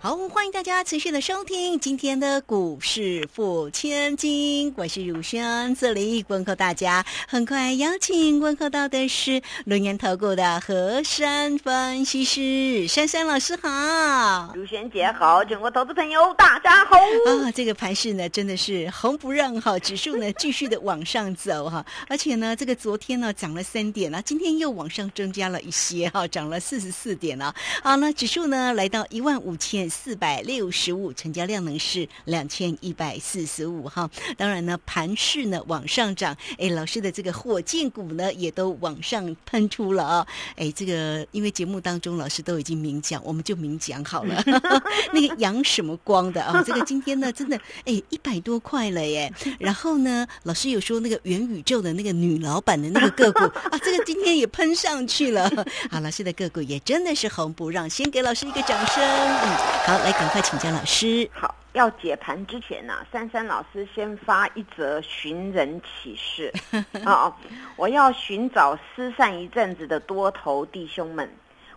好，欢迎大家持续的收听今天的股市付千金，我是汝轩，这里问候大家。很快邀请问候到的是轮研投顾的何山分析师珊珊老师好，汝轩姐好，全国投资朋友大家好啊！这个盘势呢真的是红不让哈，指数呢继续的往上走哈，而且呢这个昨天呢涨了三点啊，今天又往上增加了一些哈，涨了四十四点啊。好，那指数呢来到一万五千。四百六十五，成交量呢是两千一百四十五哈。当然呢，盘势呢往上涨，哎，老师的这个火箭股呢也都往上喷出了啊。哎，这个因为节目当中老师都已经明讲，我们就明讲好了。那个阳什么光的啊？这个今天呢真的哎一百多块了耶。然后呢，老师有说那个元宇宙的那个女老板的那个个股啊，这个今天也喷上去了。好，老师的个股也真的是红不让，先给老师一个掌声。嗯。好，来赶快请教老师。好，要解盘之前呢，珊珊老师先发一则寻人启事 哦！我要寻找失散一阵子的多头弟兄们，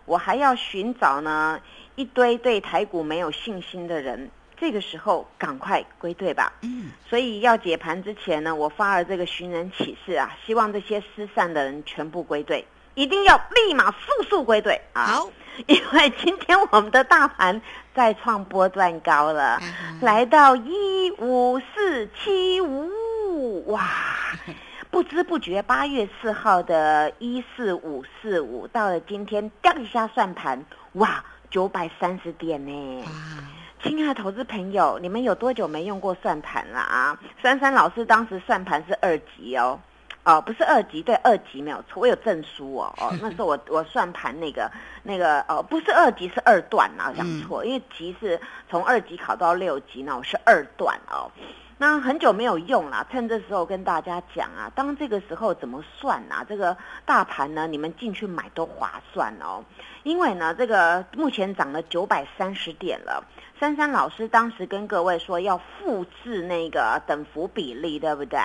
我还要寻找呢一堆对台股没有信心的人。这个时候赶快归队吧。嗯，所以要解盘之前呢，我发了这个寻人启事啊，希望这些失散的人全部归队，一定要立马速速归队啊！好。因为今天我们的大盘再创波段高了，来到一五四七五，哇！不知不觉八月四号的一四五四五，到了今天掉一下算盘，哇，九百三十点呢！亲爱的投资朋友，你们有多久没用过算盘了啊？珊珊老师当时算盘是二级哦。哦，不是二级，对，二级没有错，我有证书哦。哦，那时候我我算盘那个那个哦，不是二级是二段啊，讲错，因为级是从二级考到六级，那我是二段哦。那很久没有用了，趁这时候跟大家讲啊，当这个时候怎么算啊？这个大盘呢，你们进去买都划算哦，因为呢，这个目前涨了九百三十点了。珊珊老师当时跟各位说要复制那个等幅比例，对不对？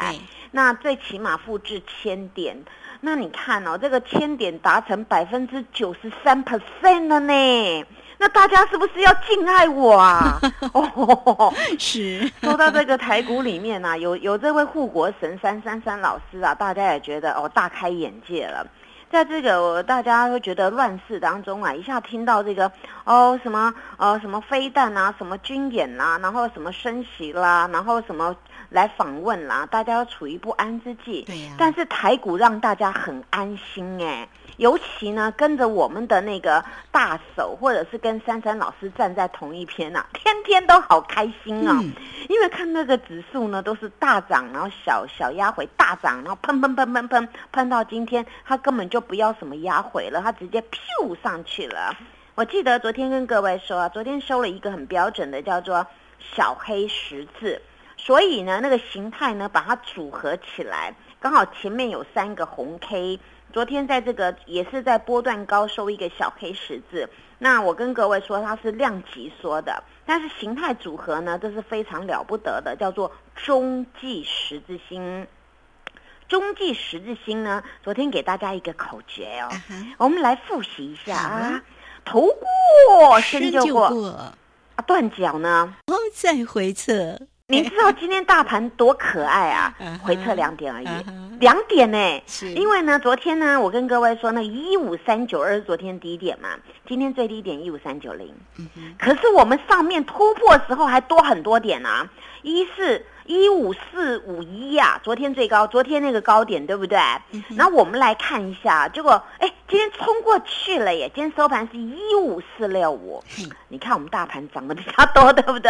那最起码复制千点。那你看哦，这个千点达成百分之九十三 percent 了呢。那大家是不是要敬爱我啊？哦，是。说到这个台股里面呢，有有这位护国神三三三老师啊，大家也觉得哦大开眼界了。在这个大家会觉得乱世当中啊，一下听到这个哦什么呃什么飞弹啊，什么军演啦，然后什么升息啦，然后什么来访问啦，大家处于不安之际。对呀。但是台股让大家很安心哎。尤其呢，跟着我们的那个大手，或者是跟珊珊老师站在同一篇呐，天天都好开心啊！因为看那个指数呢，都是大涨，然后小小压回大涨，然后砰砰砰砰砰喷到今天，它根本就不要什么压回了，它直接噗上去了。我记得昨天跟各位说啊，昨天收了一个很标准的叫做小黑十字，所以呢，那个形态呢，把它组合起来，刚好前面有三个红 K。昨天在这个也是在波段高收一个小 K 十字，那我跟各位说它是量级说的，但是形态组合呢，这是非常了不得的，叫做中继十字星。中继十字星呢，昨天给大家一个口诀哦，我们来复习一下啊，头过身就过啊，断脚呢，哦再回撤。你知道今天大盘多可爱啊？回撤两点而已，两点呢？是，因为呢，昨天呢，我跟各位说，那一五三九二是昨天低点嘛，今天最低点一五三九零。嗯可是我们上面突破时候还多很多点啊，一是。一五四五一呀，昨天最高，昨天那个高点对不对？然后我们来看一下，结果哎，今天冲过去了耶！今天收盘是一五四六五，你看我们大盘涨得比较多，对不对？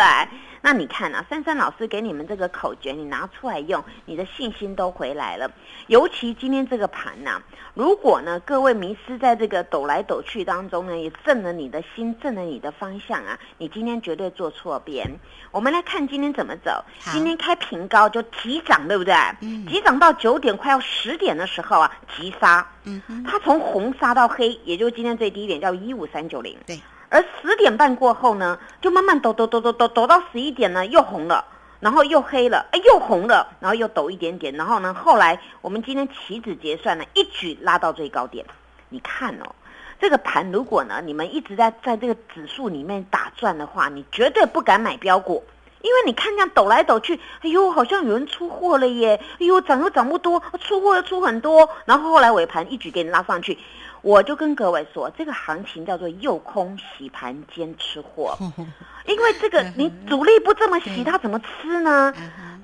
那你看啊，珊珊老师给你们这个口诀，你拿出来用，你的信心都回来了。尤其今天这个盘呐，如果呢各位迷失在这个抖来抖去当中呢，也震了你的心，震了你的方向啊，你今天绝对做错边。我们来看今天怎么走，今天看。开平高就急涨，对不对？嗯急涨到九点快要十点的时候啊，急杀，嗯哼，它从红杀到黑，也就是今天最低点叫一五三九零。对，而十点半过后呢，就慢慢抖抖抖抖抖抖到十一点呢，又红了，然后又黑了，哎，又红了，然后又抖一点点，然后呢，后来我们今天期指结算呢，一举拉到最高点。你看哦，这个盘如果呢，你们一直在在这个指数里面打转的话，你绝对不敢买标股。因为你看这样抖来抖去，哎呦，好像有人出货了耶！哎呦，涨又涨不多，出货又出很多，然后后来尾盘一举给你拉上去。我就跟各位说，这个行情叫做诱空洗盘兼吃货，因为这个你主力不这么洗，它怎么吃呢？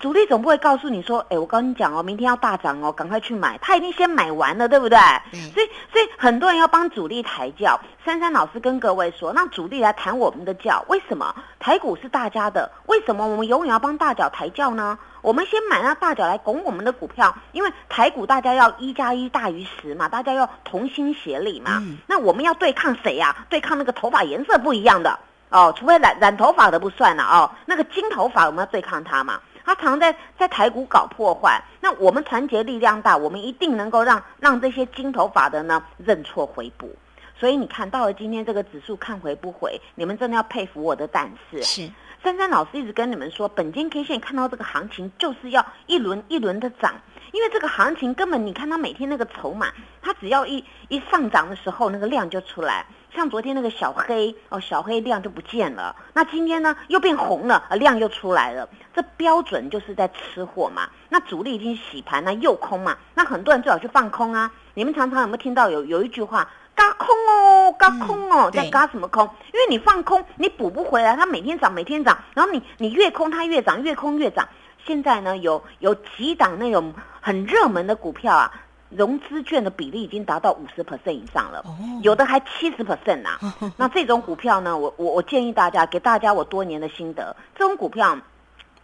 主力总不会告诉你说，哎，我跟你讲哦，明天要大涨哦，赶快去买。他一定先买完了，对不对？对所以，所以很多人要帮主力抬轿。珊珊老师跟各位说，让主力来抬我们的轿。为什么？台股是大家的，为什么我们永远要帮大脚抬轿呢？我们先买那大脚来拱我们的股票，因为台股大家要一加一大于十嘛，大家要同心协力嘛。嗯那我们要对抗谁呀、对抗那个头发颜色不一样的哦，除非染染头发的不算了哦，那个金头发我们要对抗它嘛。他常在在台股搞破坏，那我们团结力量大，我们一定能够让让这些金头发的呢认错回补。所以你看到了今天这个指数看回不回，你们真的要佩服我的胆识。是，珊珊老师一直跟你们说，本金 K 线看到这个行情就是要一轮一轮的涨，因为这个行情根本你看它每天那个筹码，它只要一一上涨的时候，那个量就出来。像昨天那个小黑哦，小黑量就不见了。那今天呢又变红了，呃量又出来了。这标准就是在吃货嘛。那主力已经洗盘，那又空嘛。那很多人最好去放空啊。你们常常有没有听到有有一句话？嘎空哦，嘎空哦，对在嘎什么空？因为你放空，你补不回来，它每天涨，每天涨，然后你你越空它越涨，越空越涨。现在呢，有有几档那种很热门的股票啊，融资券的比例已经达到五十 percent 以上了，哦有的还七十 percent 呐。那这种股票呢，我我我建议大家，给大家我多年的心得，这种股票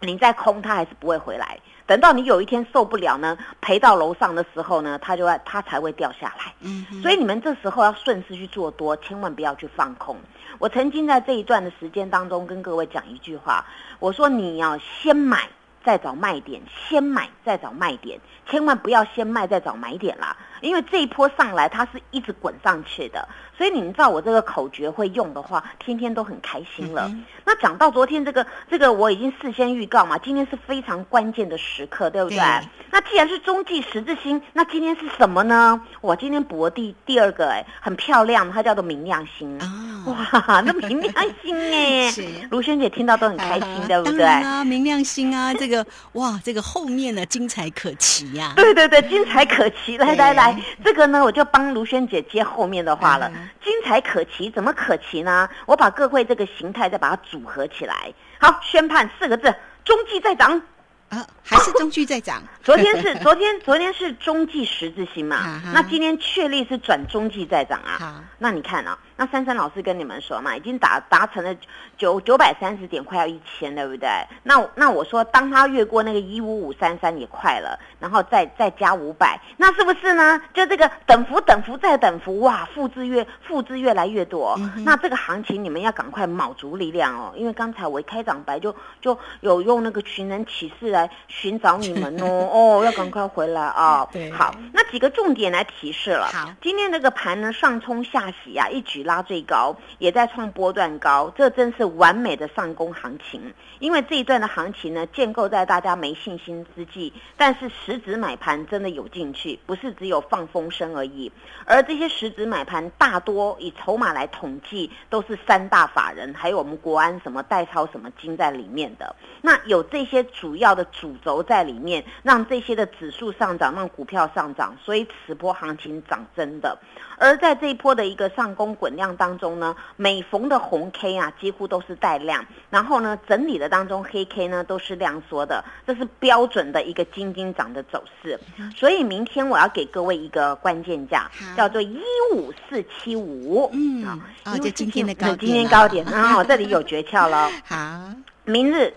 你再空它还是不会回来。等到你有一天受不了呢，赔到楼上的时候呢，它就会它才会掉下来。嗯，所以你们这时候要顺势去做多，千万不要去放空。我曾经在这一段的时间当中跟各位讲一句话，我说你要先买再找卖点，先买再找卖点，千万不要先卖再找买点啦。因为这一波上来它是一直滚上去的，所以你们照我这个口诀会用的话，天天都很开心了。嗯那讲到昨天这个这个，我已经事先预告嘛，今天是非常关键的时刻，对不对？对那既然是中继十字星，那今天是什么呢？我今天博第第二个，哎，很漂亮，它叫做明亮星。啊，哇，那明亮星哎 是，卢萱姐听到都很开心，啊对不对？啊，明亮星啊，这个哇，这个后面呢精彩可期呀、对对对，精彩可期！来来来来，这个呢，我就帮卢萱姐接后面的话了嗯。精彩可期，怎么可期呢？我把各会这个形态再把它组合起来。好，宣判四个字：中继在涨。啊，还是中继在涨。昨天是 昨天昨天是中继十字星嘛那今天确立是转中继在涨啊。好，那你看啊，那珊珊老师跟你们说嘛，已经达达成了九九百三十点，快要一千，对不对？那那我说，当他越过那个一五五三三也快了，然后再再加五百，那是不是呢？就这个等幅等幅再等幅，哇，复制越复制越来越多。嗯那这个行情你们要赶快卯足力量哦，因为刚才我一开场白就就有用那个寻人启事来寻找你们哦，哦，要赶快回来啊、对好，那几个重点来提示了。好今天这个盘呢上冲下洗啊，一举拉最高，也在创波段高，这真是完美的上攻行情。因为这一段的行情呢，建构在大家没信心之际，但是实质买盘真的有进去，不是只有放风声而已。而这些实质买盘大多以筹码来统计，都是三大法人，还有我们国安什么代操什么金在里面的。那有这些主要的主轴在里面，让这些的指数上涨，让股票上涨，所以此波行情涨真的。而在这一波的一个上攻滚量当中呢，每逢的红 K 啊，几乎都是带量，然后呢，整理的当中黑 K 呢都是量缩的，这是标准的一个金金涨的走势。所以明天我要给各位一个关键价，叫做一五四七五。嗯。啊哦就今天的高点今天高点啊，这里有诀窍了。好，明日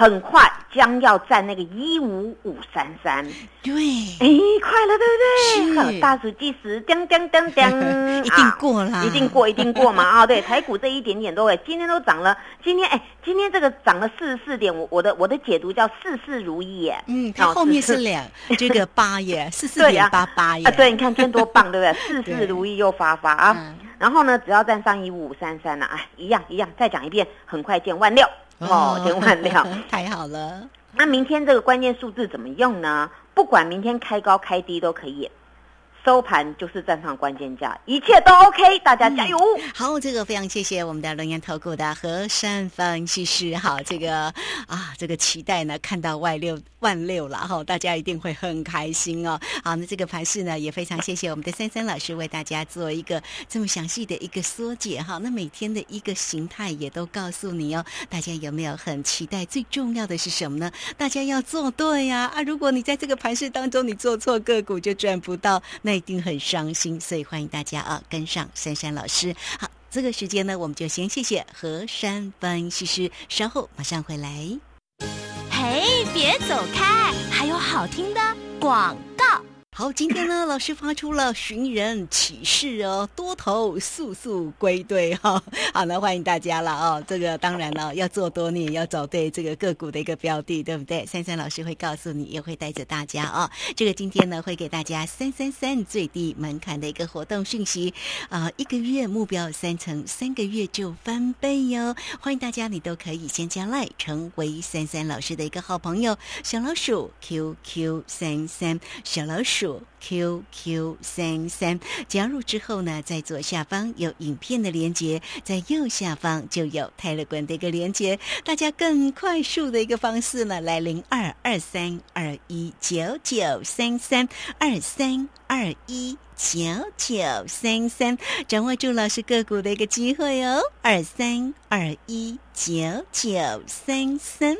很快将要占那个一五五三三。对，哎，快了，对不对？是大数计时，叮叮叮叮，一定过啦啊一定过，一定过嘛啊！对，台股这一点点都会，今天都涨了，今天哎，今天这个涨了四十四点，我我的我的解读叫事事如意耶。嗯，它哦后面是是两 这个八耶，四四点八八耶，啊，对，你看今天多棒，对不 对？事事如意又发发啊！嗯然后呢，只要站上一五五三三了，哎，一样一样，再讲一遍，很快见万六哦，千万辆。太好了，那明天这个关键数字怎么用呢？不管明天开高开低都可以，收盘就是站上关键价，一切都 OK，大家加油！好，这个非常谢谢我们的龙岩投顾的和善分析师。好，这个啊，这个期待呢，看到万六万六了哈，大家一定会很开心哦。好，那这个盘势呢，也非常谢谢我们的珊珊老师为大家做一个这么详细的一个缩解哈。那每天的一个形态也都告诉你哦，大家有没有很期待？最重要的是什么呢？大家要做对呀啊！如果你在这个盘势当中你做错个股就赚不到，那一定很伤心。所以欢迎大家啊，跟上珊珊老师。好，这个时间呢，我们就先谢谢何山分析师，稍后马上回来。嘿，别走开，还有好听的广。好，今天呢，老师发出了寻人启事哦，多头速速归队哈、好，那欢迎大家了哦。这个当然了，要做多你也要找对这个个股的一个标的，对不对？珊珊老师会告诉你，也会带着大家哦。这个今天呢，会给大家三三三最低门槛的一个活动讯息啊、一个月目标三成，三个月就翻倍哟。欢迎大家，你都可以先加赖成为珊珊老师的一个好朋友，小老鼠 QQ 三三，小老鼠 QQ 三三。加入之后呢，在左下方有影片的连接，在右下方就有泰勒管的一个连接。大家更快速的一个方式呢，来零二二三二一九九三三二三二一。九九三三，掌握住老师个股的一个机会哦，二三二一九九三三。